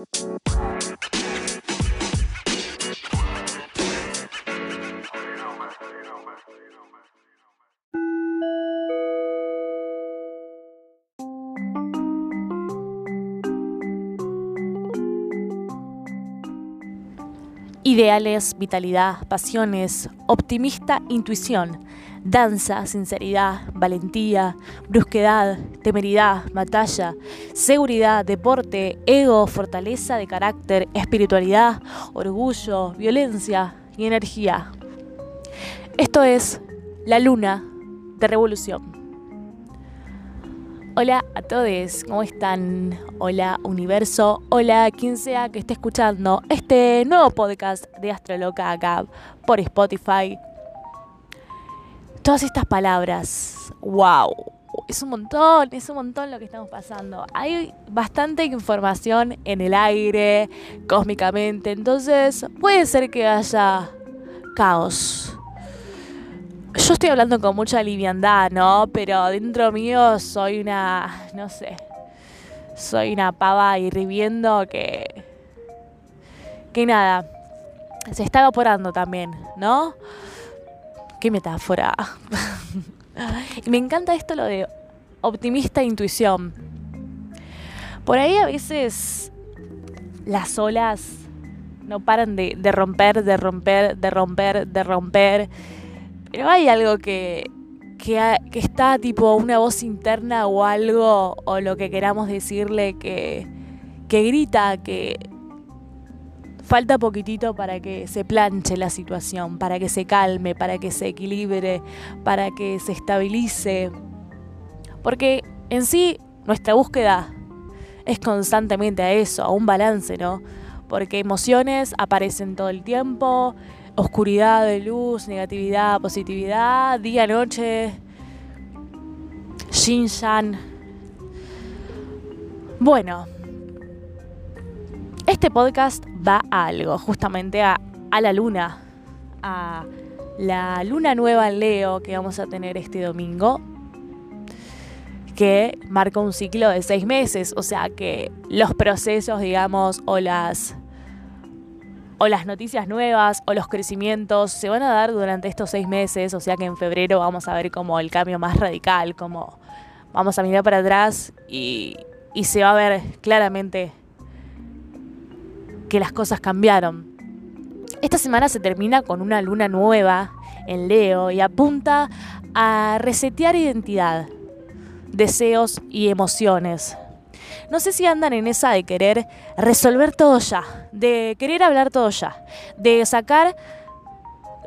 Música Ideales, vitalidad, pasiones, optimista intuición, danza, sinceridad, valentía, brusquedad, temeridad, batalla, seguridad, deporte, ego, fortaleza de carácter, espiritualidad, orgullo, violencia y energía. Esto es la luna de revolución. Hola a todos, ¿cómo están? Hola universo, hola quien sea que esté escuchando este nuevo podcast de Astroloca acá por Spotify. Todas estas palabras, wow, es un montón, es un montón lo que estamos pasando. Hay bastante información en el aire, cósmicamente, entonces puede ser que haya caos yo estoy hablando con mucha liviandad, ¿no? Pero dentro mío soy una, no sé, soy una pava hirviendo que, que nada, se está evaporando también, ¿no? Qué metáfora. y me encanta esto lo de optimista intuición. Por ahí a veces las olas no paran de romper, de romper, de romper, de romper pero hay algo que, que, está tipo una voz interna o algo, o lo que queramos decirle, que, que grita que falta poquitito para que se planche la situación, para que se calme, para que se equilibre, para que se estabilice. Porque en sí nuestra búsqueda es constantemente a eso, a un balance, ¿no? Porque emociones aparecen todo el tiempo, oscuridad, de luz, negatividad, positividad, día, noche, yin, yang. Bueno, este podcast va a algo, justamente a, a la luna, a la luna nueva en Leo que vamos a tener este domingo, que marca un ciclo de seis meses, o sea que los procesos, digamos, o las o las noticias nuevas o los crecimientos se van a dar durante estos seis meses, o sea que en febrero vamos a ver como el cambio más radical, como vamos a mirar para atrás y, se va a ver claramente que las cosas cambiaron. Esta semana se termina con una luna nueva en Leo y apunta a resetear identidad, deseos y emociones. No sé si andan en esa de querer resolver todo ya, de querer hablar todo ya, de sacar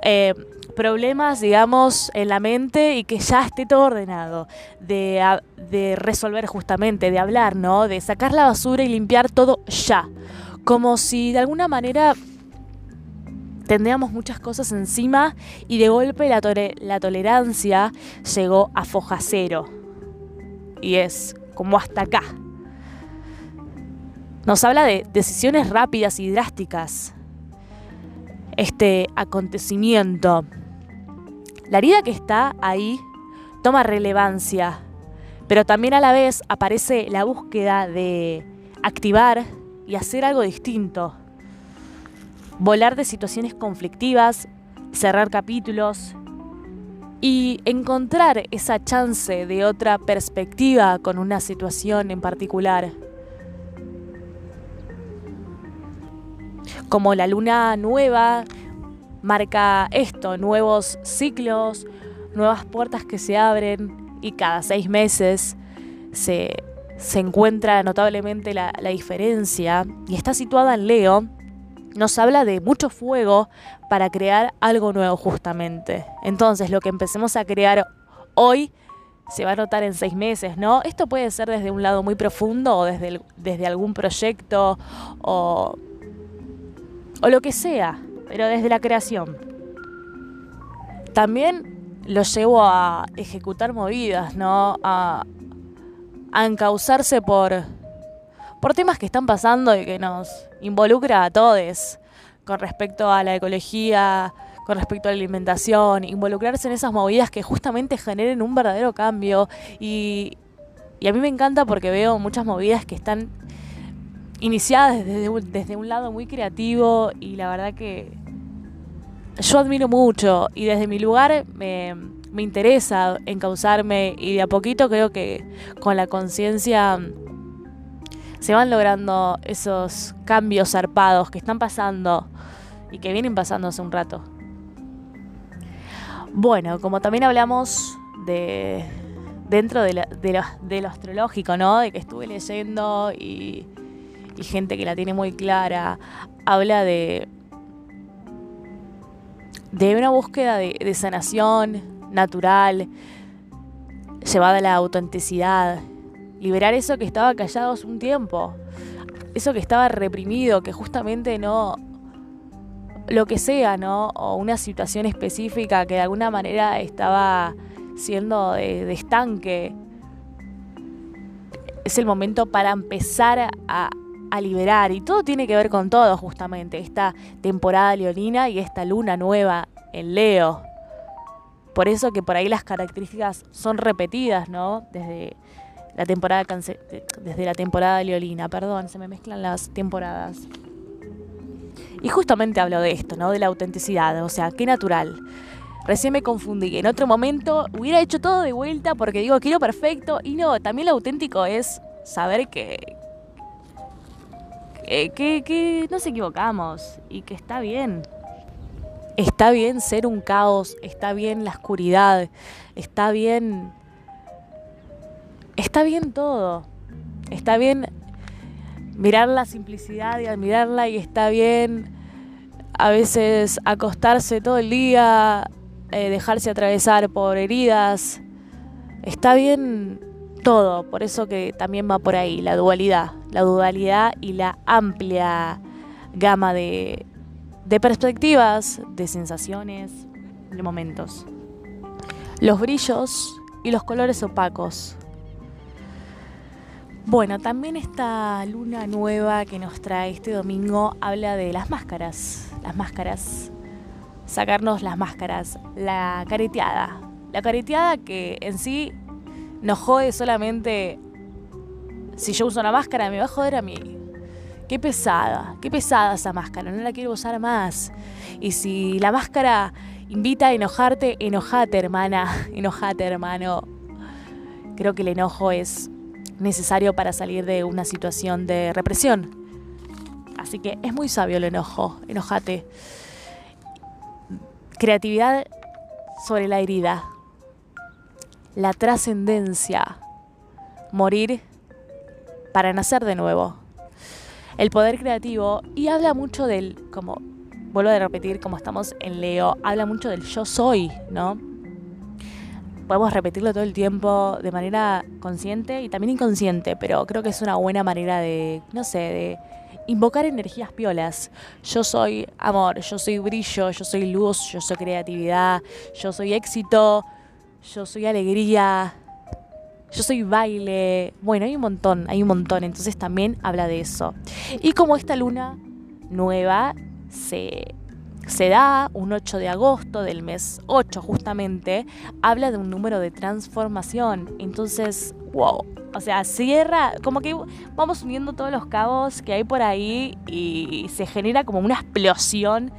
eh, problemas, digamos, en la mente y que ya esté todo ordenado, de, resolver justamente, de hablar, ¿no? De sacar la basura y limpiar todo ya. Como si de alguna manera tendríamos muchas cosas encima y de golpe la, la, tolerancia llegó a foja cero. Y es como hasta acá. Nos habla de decisiones rápidas y drásticas. Este acontecimiento. La herida que está ahí toma relevancia, pero también a la vez aparece la búsqueda de activar y hacer algo distinto. Volar de situaciones conflictivas, cerrar capítulos y encontrar esa chance de otra perspectiva con una situación en particular. Como la luna nueva marca esto, nuevos ciclos, nuevas puertas que se abren y cada seis meses se, encuentra notablemente la, la diferencia y está situada en Leo, nos habla de mucho fuego para crear algo nuevo justamente. Entonces lo que empecemos a crear hoy se va a notar en seis meses, ¿no? Esto puede ser desde un lado muy profundo o desde, desde algún proyecto o o lo que sea, pero desde la creación. También lo llevo a ejecutar movidas, ¿no? A, a encauzarse por, por temas que están pasando y que nos involucra a todos con respecto a la ecología, con respecto a la alimentación, involucrarse en esas movidas que justamente generen un verdadero cambio. Y, y a mí me encanta porque veo muchas movidas que están iniciada desde desde un lado muy creativo y la verdad que yo admiro mucho y desde mi lugar me, me interesa encauzarme y de a poquito creo que con la conciencia se van logrando esos cambios zarpados que están pasando y que vienen pasando hace un rato. Bueno, como también hablamos de dentro de, lo, astrológico, ¿no? De que estuve leyendo y, gente que la tiene muy clara, habla de, de una búsqueda de, de sanación natural, llevada a la autenticidad, liberar eso que estaba callado hace un tiempo, eso que estaba reprimido, que justamente no, lo que sea, ¿no? O una situación específica que de alguna manera estaba siendo de, estanque. Es el momento para empezar a, a, liberar. Y todo tiene que ver con todo, justamente. Esta temporada leonina y esta luna nueva en Leo. Por eso que por ahí las características son repetidas, ¿no? Desde la temporada desde la temporada leolina, perdón, se me mezclan las temporadas. Y justamente hablo de esto, ¿no? De la autenticidad, o sea, qué natural. Recién me confundí. En otro momento hubiera hecho todo de vuelta porque digo, quiero perfecto. Y no, también lo auténtico es saber que, que, que, que nos equivocamos y que está bien. Está bien ser un caos, está bien la oscuridad, está bien está bien todo. Está bien mirar la simplicidad y admirarla y está bien a veces acostarse todo el día, eh, dejarse atravesar por heridas. Está bien todo, por eso que también va por ahí, la dualidad, la dualidad y la amplia gama de, de perspectivas, de sensaciones, de momentos. Los brillos y los colores opacos bueno, también esta luna nueva que nos trae este domingo habla de las máscaras. Las máscaras. Sacarnos las máscaras. La careteada. La careteada que en sí nos jode solamente. Si yo uso una máscara, me va a joder a mí. Qué pesada, qué pesada esa máscara, no la quiero usar más. Y si la máscara invita a enojarte, enojate, hermana, enojate, hermano. Creo que el enojo es necesario para salir de una situación de represión. Así que es muy sabio el enojo, enojate. Creatividad sobre la herida. La trascendencia. Morir para nacer de nuevo. El poder creativo y habla mucho del, como vuelvo a repetir, como estamos en Leo, habla mucho del yo soy, ¿no? podemos repetirlo todo el tiempo de manera consciente y también inconsciente, pero creo que es una buena manera de, no sé, de invocar energías piolas. Yo soy amor, yo soy brillo, yo soy luz, yo soy creatividad, yo soy éxito, yo soy alegría, yo soy baile. Bueno, hay un montón, hay un montón, entonces también habla de eso. Y como esta luna nueva se se da un 8 de agosto del mes 8 justamente, habla de un número de transformación. Entonces, wow, o sea, cierra, como que vamos uniendo todos los cabos que hay por ahí y se genera como una explosión,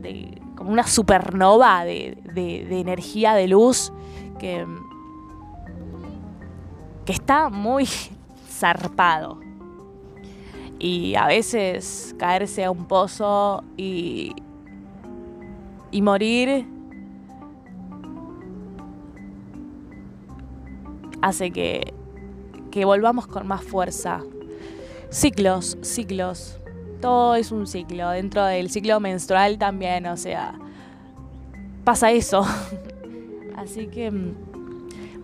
de, como una supernova de, de energía, de luz, que, que está muy zarpado. Y a veces caerse a un pozo y, y morir hace que, que volvamos con más fuerza. Ciclos, ciclos. Todo es un ciclo. Dentro del ciclo menstrual también, o sea, pasa eso. Así que mm,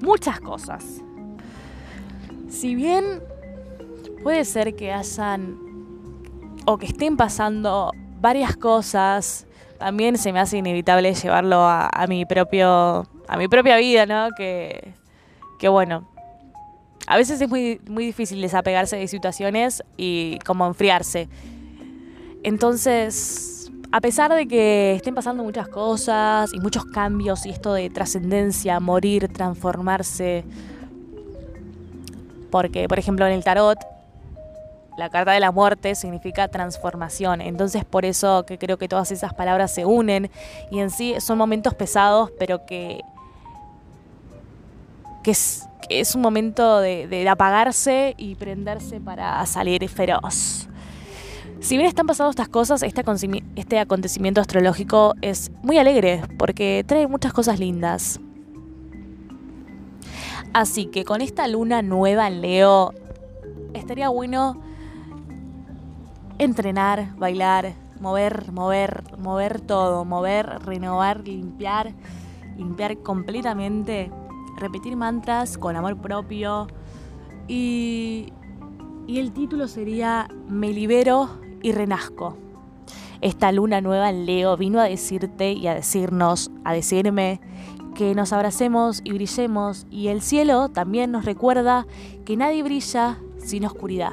muchas cosas. Si bien puede ser que hayan o que estén pasando varias cosas también se me hace inevitable llevarlo a, mi propio a mi propia vida, ¿no? Que, que bueno, a veces es muy, muy difícil desapegarse de situaciones y como enfriarse. Entonces, a pesar de que estén pasando muchas cosas y muchos cambios y esto de trascendencia, morir, transformarse, porque por ejemplo en el tarot la carta de la muerte significa transformación. Entonces por eso que creo que todas esas palabras se unen y en sí son momentos pesados, pero que, que, es, un momento de, apagarse y prenderse para salir feroz. Si bien están pasando estas cosas, este, este acontecimiento astrológico es muy alegre porque trae muchas cosas lindas. Así que con esta luna nueva en Leo, estaría bueno entrenar, bailar, mover, mover, mover todo, mover, renovar, limpiar, limpiar completamente, repetir mantras con amor propio y, y el título sería Me libero y renazco. Esta luna nueva en Leo vino a decirte y a decirnos, a decirme que nos abracemos y brillemos y el cielo también nos recuerda que nadie brilla sin oscuridad.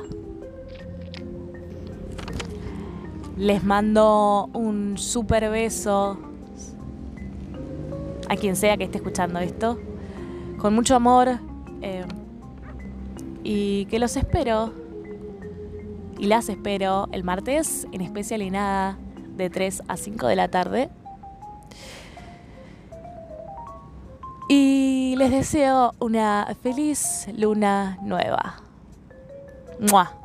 Les mando un super beso a quien sea que esté escuchando esto. Con mucho amor. Eh, y que los espero. Y las espero el martes en especial y nada de 3 a 5 de la tarde. Y les deseo una feliz luna nueva. Mua.